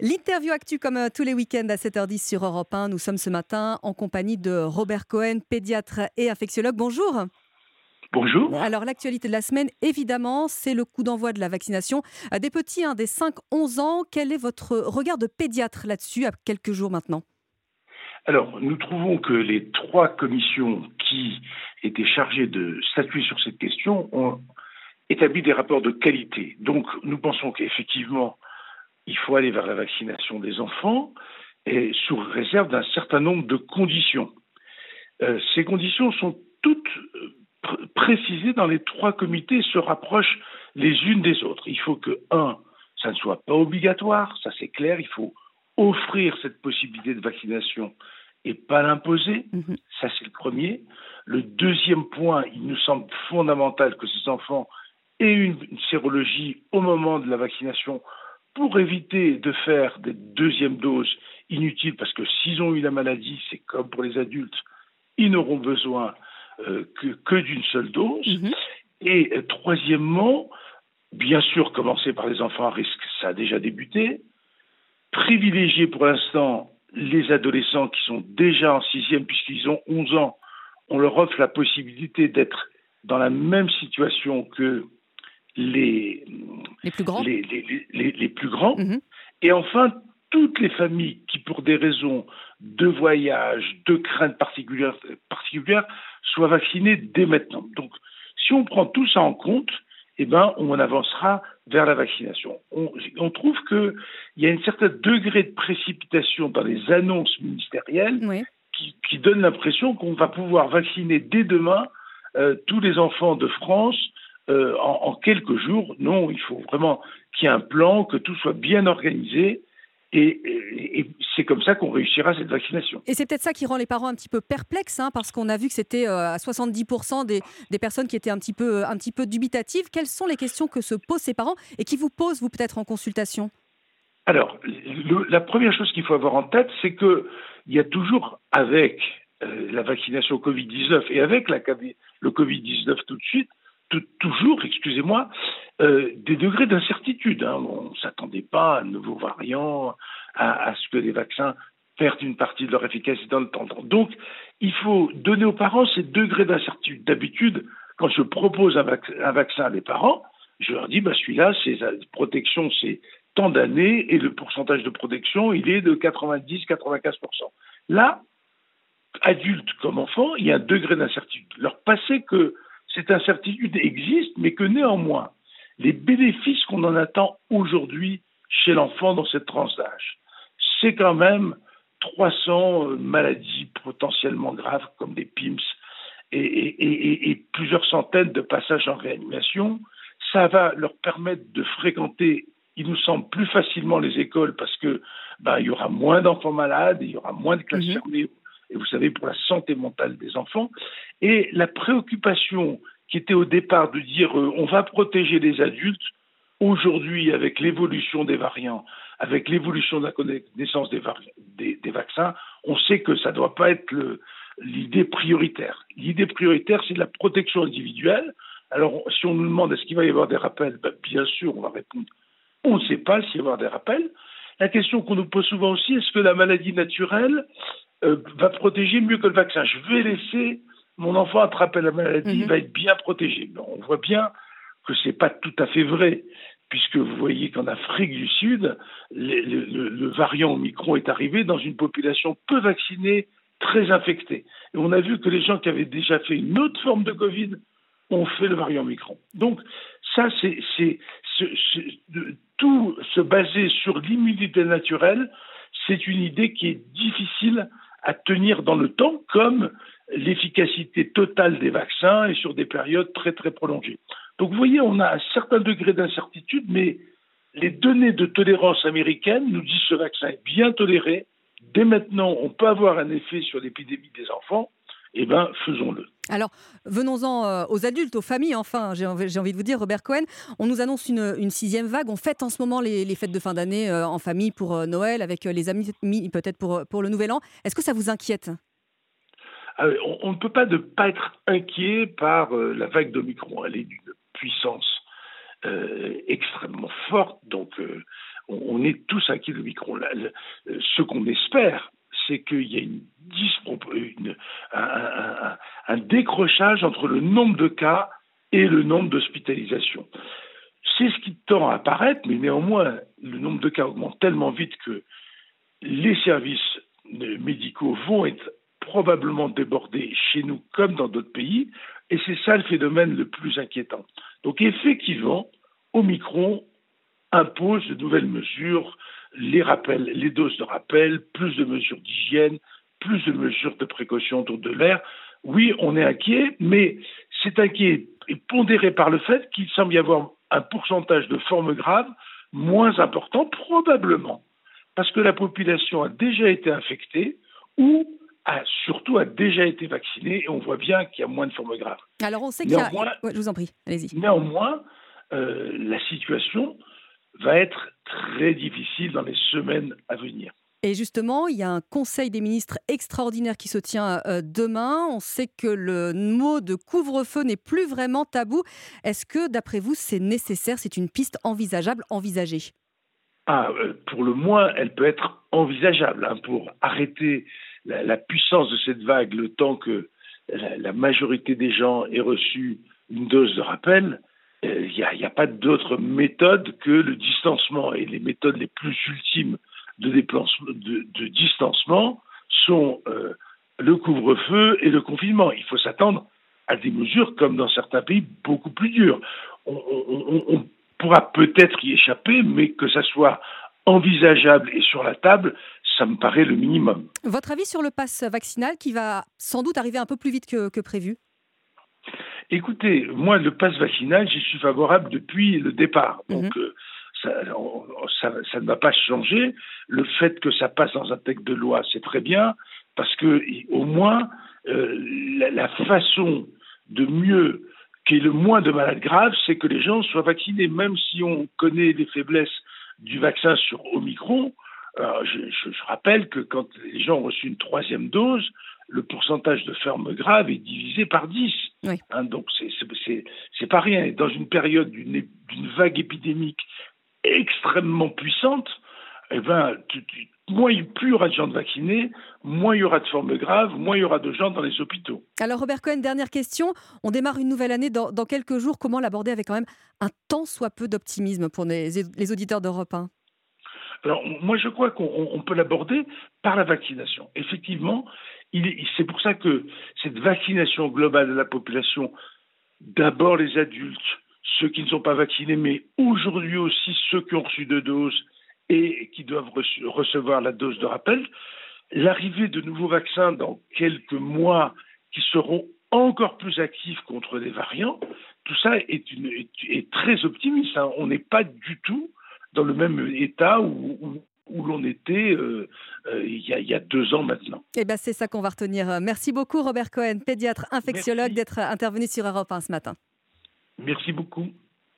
L'interview actu comme euh, tous les week-ends à 7h10 sur Europe 1. Nous sommes ce matin en compagnie de Robert Cohen, pédiatre et infectiologue. Bonjour. Bonjour. Alors l'actualité de la semaine, évidemment, c'est le coup d'envoi de la vaccination des petits, des 5-11 ans. Quel est votre regard de pédiatre là-dessus à quelques jours maintenant? Alors, nous trouvons que les trois commissions qui étaient chargées de statuer sur cette question ont établi des rapports de qualité. Donc, nous pensons qu'effectivement, il faut aller vers la vaccination des enfants et sous réserve d'un certain nombre de conditions. Euh, ces conditions sont toutes euh, précisées dans les trois comités et se rapprochent les unes des autres. Il faut que, un, ça ne soit pas obligatoire, ça c'est clair, il faut offrir cette possibilité de vaccination et pas l'imposer. Mhm. Ça, c'est le premier. Le deuxième point, il nous semble fondamental que ces enfants aient une sérologie au moment de la vaccination pour éviter de faire des deuxièmes doses inutiles, parce que s'ils ont eu la maladie, c'est comme pour les adultes, ils n'auront besoin euh, que, d'une seule dose. Mhm. Et euh, troisièmement, bien sûr, commencer par les enfants à risque, ça a déjà débuté. Privilégier pour l'instant les adolescents qui sont déjà en sixième, puisqu'ils ont 11 ans, on leur offre la possibilité d'être dans la même situation que les, les plus grands. Les, plus grands. Mhm. Et enfin, toutes les familles qui, pour des raisons de voyage, de crainte particulière, particulière soient vaccinées dès maintenant. Donc, si on prend tout ça en compte, eh ben, on avancera vers la vaccination. On, on trouve qu'il y a un certain degré de précipitation dans les annonces ministérielles qui, qui, donne l'impression qu'on va pouvoir vacciner dès demain euh, tous les enfants de France euh, en, quelques jours. Non, il faut vraiment qu'il y ait un plan, que tout soit bien organisé. Et, c'est comme ça qu'on réussira cette vaccination. Et c'est peut-être ça qui rend les parents un petit peu perplexes, hein, parce qu'on a vu que c'était euh, à 70% des, des, personnes qui étaient un petit, peu, un petit peu dubitatives. Quelles sont les questions que se posent ces parents et qui vous posent, vous, peut-être en consultation? Alors, la première chose qu'il faut avoir en tête, c'est qu'il y a toujours, avec euh, la vaccination Covid-19 et avec la, le Covid-19 tout de suite, toujours, excusez-moi, euh, des degrés d'incertitude. Hein. On ne s'attendait pas à un nouveau variant, à, ce que les vaccins perdent une partie de leur efficacité dans le temps. Donc, il faut donner aux parents ces degrés d'incertitude. D'habitude, quand je propose un, vaccin à des parents, je leur dis, bah, celui-là, c'est protection, c'est tant d'années, et le pourcentage de protection, il est de 90-95%. Là, adultes comme enfants, il y a un degré d'incertitude. Leur passer que cette incertitude existe, mais que néanmoins, les bénéfices qu'on en attend aujourd'hui chez l'enfant dans cette tranche d'âge, c'est quand même 300 euh, maladies potentiellement graves comme des PIMS et, plusieurs centaines de passages en réanimation. Ça va leur permettre de fréquenter, il nous semble, plus facilement les écoles parce que ben, il y aura moins d'enfants malades, il y aura moins de classes mhm. fermées et vous savez, pour la santé mentale des enfants. Et la préoccupation qui était au départ de dire euh, on va protéger les adultes, aujourd'hui, avec l'évolution des variants, avec l'évolution de la connaissance des, vaccins, on sait que ça ne doit pas être l'idée prioritaire. L'idée prioritaire, c'est la protection individuelle. Alors, si on nous demande est-ce qu'il va y avoir des rappels, ben, bien sûr, on va répondre on ne sait pas s'il va y avoir des rappels. La question qu'on nous pose souvent aussi, est-ce que la maladie naturelle euh, va protéger mieux que le vaccin. Je vais laisser mon enfant attraper la maladie, il mhm. va être bien protégé. on voit bien que ce n'est pas tout à fait vrai, puisque vous voyez qu'en Afrique du Sud, le, variant Omicron est arrivé dans une population peu vaccinée, très infectée. Et on a vu que les gens qui avaient déjà fait une autre forme de Covid ont fait le variant Omicron. Donc, ça, c'est tout se baser sur l'immunité naturelle, c'est une idée qui est difficile à tenir dans le temps, comme l'efficacité totale des vaccins et sur des périodes très très prolongées. Donc vous voyez, on a un certain degré d'incertitude, mais les données de tolérance américaines nous disent que ce vaccin est bien toléré. Dès maintenant, on peut avoir un effet sur l'épidémie des enfants. Eh bien, faisons-le. Alors, venons-en euh, aux adultes, aux familles, enfin, j'ai envie, de vous dire, Robert Cohen, on nous annonce une, sixième vague. On fête en ce moment les, fêtes de fin d'année euh, en famille pour euh, Noël, avec les amis, peut-être pour, pour le Nouvel An. Est-ce que ça vous inquiète? Ah on, ne peut pas ne pas être inquiet par la vague d'Omicron. Elle est d'une puissance extrêmement forte, donc on, est tous inquiets de Micron. ce qu'on espère, c'est qu'il y a une, un, entre le nombre de cas et le nombre d'hospitalisations. C'est ce qui tend à apparaître, mais néanmoins, le nombre de cas augmente tellement vite que les services médicaux vont être probablement débordés chez nous comme dans d'autres pays, et c'est ça le phénomène le plus inquiétant. Donc effectivement, Omicron impose de nouvelles mesures, les rappels, les doses de rappel, plus de mesures d'hygiène, plus de mesures de précaution autour de l'air. Oui, on est inquiet, mais c'est inquiet et pondéré par le fait qu'il semble y avoir un pourcentage de formes graves moins important, probablement parce que la population a déjà été infectée ou a, surtout a déjà été vaccinée et on voit bien qu'il y a moins de formes graves. Alors on sait qu'il y a... je vous en prie, allez-y. Néanmoins, euh, la situation va être très difficile dans les semaines à venir. Et justement, il y a un conseil des ministres extraordinaire qui se tient euh, demain. On sait que le mot de couvre-feu n'est plus vraiment tabou. Est-ce que, d'après vous, c'est nécessaire C'est une piste envisageable, envisagée? Ah, euh, pour le moins, elle peut être envisageable hein, pour arrêter la, puissance de cette vague le temps que la, majorité des gens aient reçu une dose de rappel. Il euh, n'y a, pas d'autre méthode que le distancement. Et les méthodes les plus ultimes de, de, distancement sont euh, le couvre-feu et le confinement. Il faut s'attendre à des mesures, comme dans certains pays, beaucoup plus dures. on, pourra peut-être y échapper, mais que ça soit envisageable et sur la table, ça me paraît le minimum. Votre avis sur le pass vaccinal qui va sans doute arriver un peu plus vite que, prévu? Écoutez, moi, le pass vaccinal, j'y suis favorable depuis le départ. Mhm. Donc, euh, ça, ça, ne va pas changer. Le fait que ça passe dans un texte de loi, c'est très bien, parce que au moins, euh, la, la, façon de mieux qui est le moins de malades graves, c'est que les gens soient vaccinés, même si on connaît les faiblesses du vaccin sur Omicron. je, rappelle que quand les gens ont reçu une troisième dose, le pourcentage de formes graves est divisé par 10. Hein, donc c'est pas rien. dans une période d'une vague épidémique extrêmement puissante, eh ben, moins, plus il y aura de gens vaccinés, moins il y aura de formes graves, moins il y aura de gens dans les hôpitaux. Alors Robert Cohen, dernière question. On démarre une nouvelle année dans, quelques jours. Comment l'aborder avec quand même un tant soit peu d'optimisme pour les, auditeurs d'Europe 1 alors, moi, je crois qu'on peut l'aborder par la vaccination. Effectivement, c'est pour ça que cette vaccination globale de la population, d'abord les adultes, ceux qui ne sont pas vaccinés, mais aujourd'hui aussi ceux qui ont reçu deux doses et qui doivent recevoir la dose de rappel. L'arrivée de nouveaux vaccins dans quelques mois qui seront encore plus actifs contre les variants, tout ça est, une, est, très optimiste. Hein. On n'est pas du tout dans le même état où, où, l'on était euh, euh, il, y a, il, y a, deux ans maintenant. Eh ben c'est ça qu'on va retenir. Merci beaucoup Robert Cohen, pédiatre infectiologue, d'être intervenu sur Europe 1 ce matin. Merci beaucoup.